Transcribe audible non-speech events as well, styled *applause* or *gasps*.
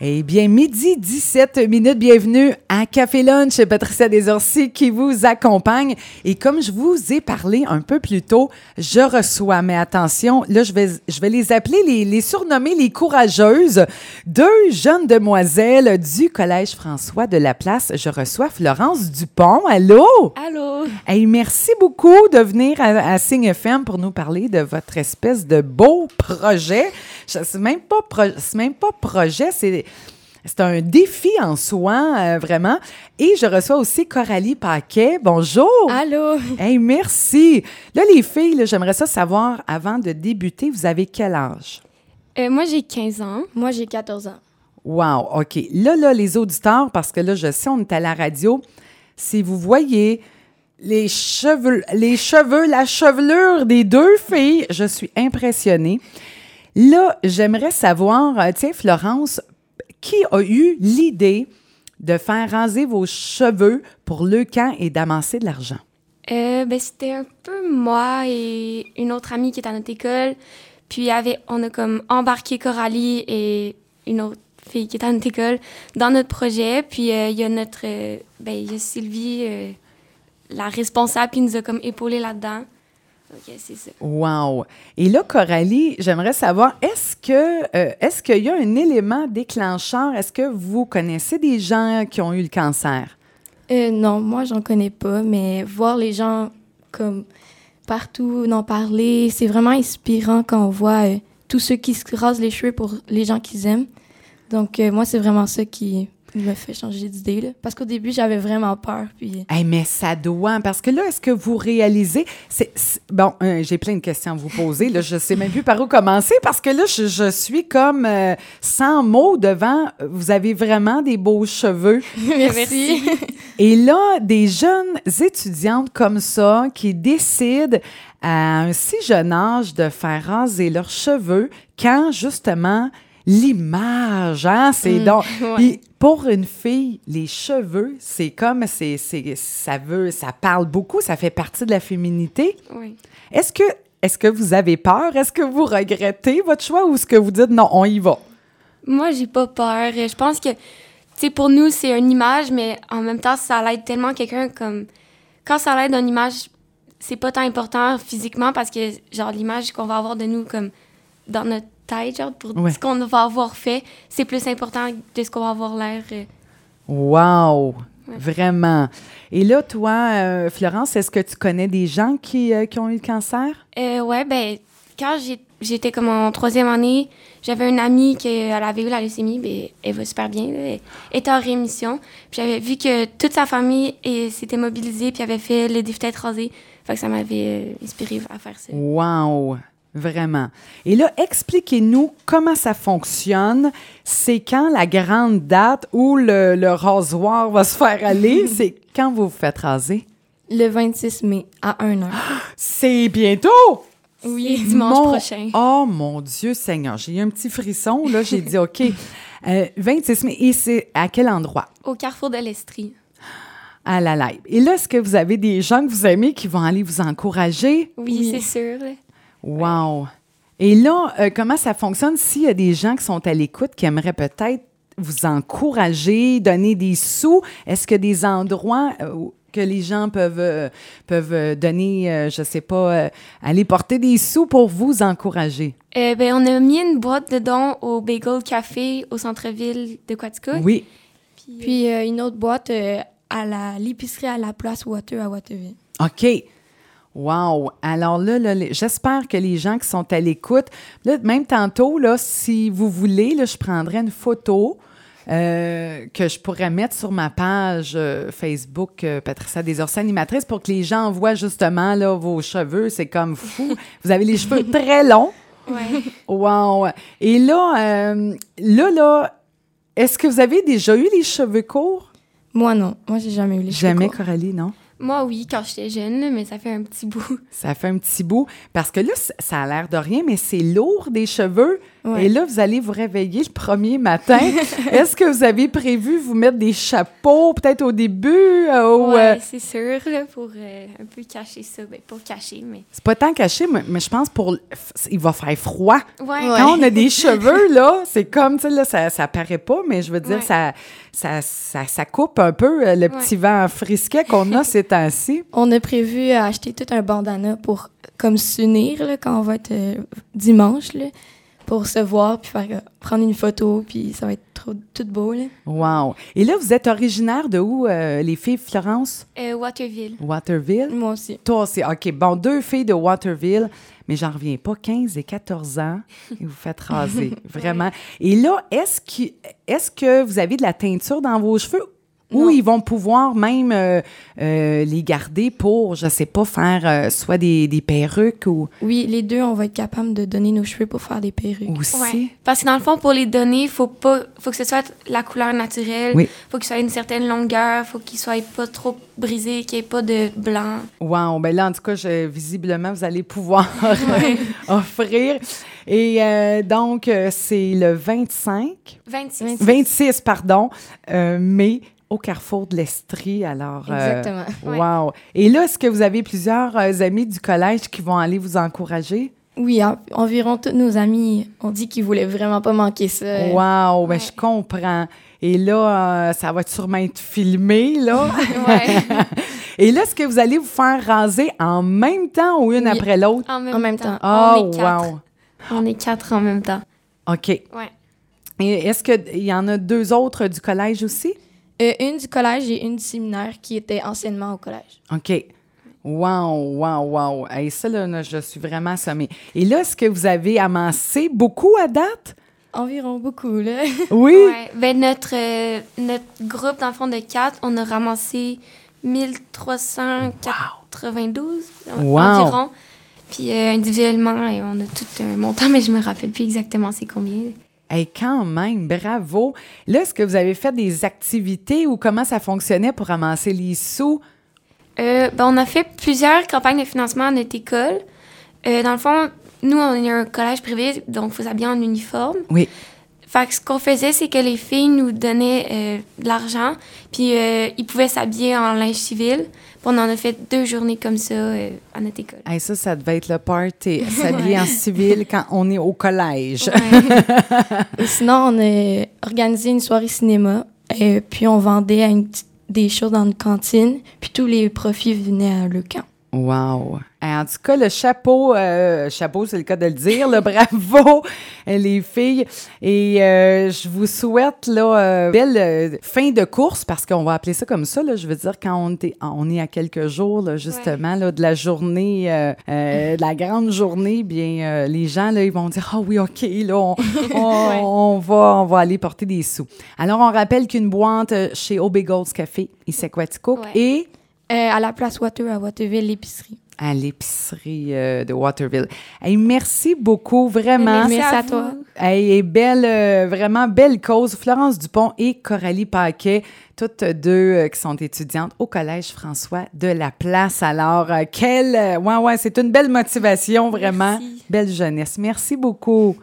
Eh bien, midi 17 minutes, bienvenue à Café Lunch, Patricia Desorcy qui vous accompagne. Et comme je vous ai parlé un peu plus tôt, je reçois, mais attention, là, je vais, je vais les appeler, les, les surnommer les courageuses, deux jeunes demoiselles du Collège François de la Place. Je reçois Florence Dupont. Allô? Allô? Hey, merci beaucoup de venir à, à Signe FM pour nous parler de votre espèce de beau projet. C'est même pas, pro, même pas projet, c'est c'est un défi en soi, euh, vraiment. Et je reçois aussi Coralie Paquet. Bonjour. Allô. Hey, merci. Là, les filles, j'aimerais ça savoir, avant de débuter, vous avez quel âge? Euh, moi, j'ai 15 ans. Moi, j'ai 14 ans. Wow, OK. Là, là, les auditeurs, parce que là, je sais, on est à la radio, si vous voyez les cheveux, les cheveux, la chevelure des deux filles, je suis impressionnée. Là, j'aimerais savoir, euh, tiens, Florence, qui a eu l'idée de faire raser vos cheveux pour le camp et d'amasser de l'argent? Euh, ben, c'était un peu moi et une autre amie qui est à notre école. Puis on a comme embarqué Coralie et une autre fille qui est à notre école dans notre projet. Puis euh, il y a notre, euh, ben, y a Sylvie, euh, la responsable, qui nous a comme épaulé là-dedans. OK, c'est ça. Wow! Et là, Coralie, j'aimerais savoir, est-ce que euh, est-ce qu'il y a un élément déclencheur? Est-ce que vous connaissez des gens qui ont eu le cancer? Euh, non, moi, j'en connais pas, mais voir les gens comme partout en parler, c'est vraiment inspirant quand on voit euh, tous ceux qui se rasent les cheveux pour les gens qu'ils aiment. Donc, euh, moi, c'est vraiment ça qui me fait changer d'idée. là. Parce qu'au début, j'avais vraiment peur. Puis, Hey, mais ça doit, parce que là, est-ce que vous réalisez... c'est c'est- bon, euh, j'ai plein de questions à vous poser. Là, je sais même plus par où commencer, parce que là, je, je suis comme euh, sans mots devant... Vous avez vraiment des beaux cheveux. *laughs* merci. *laughs* Et là, des jeunes étudiantes comme ça qui décident à un si jeune âge de faire raser leurs cheveux quand justement l'image, hein, c'est Mm, donc. ouais. Pour une fille, les cheveux, c'est comme c'est c'est ça veut ça parle beaucoup, ça fait partie de la féminité. Oui. Est-ce que est-ce que vous avez peur? Est-ce que vous regrettez votre choix ou est-ce que vous dites non, on y va? Moi, j'ai pas peur. Je pense que, tu sais, pour nous, c'est une image, mais en même temps, ça l'aide tellement quelqu'un comme. Quand ça l'aide une image, c'est pas tant important physiquement parce que, genre, l'image qu'on va avoir de nous, comme, dans notre tête, genre, pour Ouais. ce qu'on va avoir fait, c'est plus important de ce qu'on va avoir l'air. euh. Wow! Ouais. Vraiment. Et là, toi, euh, Florence, est-ce que tu connais des gens qui, euh, qui ont eu le cancer? Euh, ouais, ben, quand j'étais comme en troisième année, j'avais une amie qui elle avait eu la leucémie, ben, elle va super bien, là, elle était en rémission. Puis j'avais vu que toute sa famille s'était mobilisée, puis avait fait le défi tête rasée. Fait que ça m'avait euh, inspiré à faire ça. Wow! Vraiment. Et là, expliquez-nous comment ça fonctionne. C'est quand la grande date où le, le rasoir va se faire aller? *laughs* C'est quand vous vous faites raser? Le 26 mai, à 1 heure. *gasps* C'est bientôt! Oui, dimanche Mon- prochain. Oh mon Dieu Seigneur, j'ai eu un petit frisson, là, j'ai dit OK. *laughs* Euh, 26 mai, et c'est à quel endroit? Au carrefour de l'Estrie. *gasps* À la live. Et là, est-ce que vous avez des gens que vous aimez qui vont aller vous encourager? Oui, Oui. c'est sûr. Wow! Et là, euh, comment ça fonctionne? S'il y a des gens qui sont à l'écoute qui aimeraient peut-être vous encourager, donner des sous? Est-ce que des endroits euh, où- que les gens peuvent, euh, peuvent donner, euh, je sais pas, aller porter des sous pour vous encourager? Euh, ben, on a mis une boîte de dons au Bagel Café au centre-ville de Quaticook. Oui. Puis, Puis une autre boîte à la l'épicerie à la place Water à Waterville. OK. Wow. Alors là, j'espère que les gens qui sont à l'écoute, même tantôt, là, si vous voulez, là, je prendrai une photo euh, que je pourrais mettre sur ma page euh, Facebook euh, Patricia Desorcy animatrice pour que les gens voient justement là, vos cheveux. C'est comme fou. Vous avez les cheveux très longs. ouais. Wow. Et là, euh, là, là, est-ce que vous avez déjà eu les cheveux courts? Moi, non. Moi, j'ai jamais eu les cheveux Jamais, courts. Coralie, non? Moi, oui, quand j'étais jeune, mais ça fait un petit bout. Ça fait un petit bout. Parce que là, ça a l'air de rien, mais c'est lourd des cheveux. Ouais. Et là, vous allez vous réveiller le premier matin. *laughs* Est-ce que vous avez prévu vous mettre des chapeaux peut-être au début? euh, ou, Ouais, euh, c'est sûr, là, pour euh, un peu cacher ça. Ben, pas cacher, mais. c'est pas tant caché, mais, mais je pense pour... Il va faire froid. Ouais. Ouais. Quand on a des *laughs* cheveux, là, c'est comme, tu sais, là, ça, ça paraît pas, mais je veux dire, Ouais. ça, ça, ça, ça coupe un peu le petit vent frisquet qu'on a *laughs* ces temps-ci. On a prévu acheter tout un bandana pour comme s'unir là, quand on va être euh, dimanche, là, pour se voir, puis faire, euh, prendre une photo, puis ça va être trop, tout beau. Là. Wow. Et là, vous êtes originaire de où, euh, les filles, Florence? Euh, Waterville. Waterville? Moi aussi. Toi aussi. OK, bon, deux filles de Waterville, mais j'en reviens pas, 15 et 14 ans, *laughs* et vous faites raser, vraiment. Et là, est-ce que, est que vous avez de la teinture dans vos cheveux ou ils vont pouvoir même euh, euh, les garder pour, je sais pas, faire euh, soit des, des perruques ou Oui, les deux, on va être capable de donner nos cheveux pour faire des perruques. aussi? Ouais. Parce que dans le fond, pour les donner, faut pas, faut que ce soit la couleur naturelle. Oui. Faut qu'il soit une certaine longueur. Faut qu'il soit pas trop brisé, qu'il n'y ait pas de blanc. Wow, ben là, en tout cas, je- visiblement, vous allez pouvoir *laughs* offrir. Et euh, donc, c'est le 25, 26. 26, pardon, euh, mai au Carrefour de l'Estrie. Alors, euh, Exactement. Ouais. wow. Et là, est-ce que vous avez plusieurs euh, amis du collège qui vont aller vous encourager? Oui, en- environ tous nos amis ont dit qu'ils voulaient vraiment pas manquer ça. Wow, ben ouais. je comprends. Et là, euh, ça va sûrement être filmé, là. *laughs* Ouais. *laughs* Et là, est-ce que vous allez vous faire raser en même temps ou une Oui. après l'autre? En même, En même temps. temps. Oh, On est quatre. wow. On est quatre en même temps. OK. Ouais. Et est-ce qu'il y en a deux autres du collège aussi? Euh, une du collège et une du séminaire qui était anciennement au collège. OK. Wow, wow, wow. Hey, ça, là, je suis vraiment sommée. Et là, est-ce que vous avez amassé beaucoup à date? Environ beaucoup, là. *laughs* Oui? Ouais. Ben, notre, euh, notre groupe, dans le fond, de quatre, on a ramassé 1392 Wow. environ. Puis euh, individuellement, et on a tout un montant, *laughs* mais je me rappelle plus exactement c'est combien. Hey, quand même, bravo. Là, est-ce que vous avez fait des activités ou comment ça fonctionnait pour ramasser les sous? Euh, ben, on a fait plusieurs campagnes de financement à notre école. Euh, dans le fond, nous, on est un collège privé, donc il faut s'habiller en uniforme. Oui. Fait que ce qu'on faisait, c'est que les filles nous donnaient euh, de l'argent, puis euh, ils pouvaient s'habiller en linge civil. Puis on en a fait deux journées comme ça euh, à notre école. Hey, ça, ça devait être le party, *laughs* s'habiller en civil quand on est au collège. *laughs* Et sinon, on a organisé une soirée cinéma, et puis on vendait à une petite- des choses dans une cantine, puis tous les profits venaient à le camp. Wow. En tout cas, le chapeau, euh, chapeau, c'est le cas de le dire, le *laughs* bravo, les filles. Et euh, je vous souhaite là, euh, belle euh, fin de course, parce qu'on va appeler ça comme ça. Là, je veux dire, quand on est, on est à quelques jours, là, justement, là, de la journée, de la grande journée, bien, les gens, là, ils vont dire, ah oui, OK, là, on, *laughs* on- on va, on va aller porter des sous. Alors, on rappelle qu'une boîte chez Obegold's Café, ici à Quaticook, Ouais. et à la place Water à Waterville, l'épicerie. À l'épicerie euh, de Waterville. Hey, merci beaucoup, vraiment. Merci à toi. Hey, et belle, euh, vraiment belle cause. Florence Dupont et Coralie Paquet, toutes deux euh, qui sont étudiantes au Collège François de la Place. Alors, euh, quelle... euh, ouais, ouais, c'est une belle motivation, vraiment. Merci. Belle jeunesse. Merci beaucoup.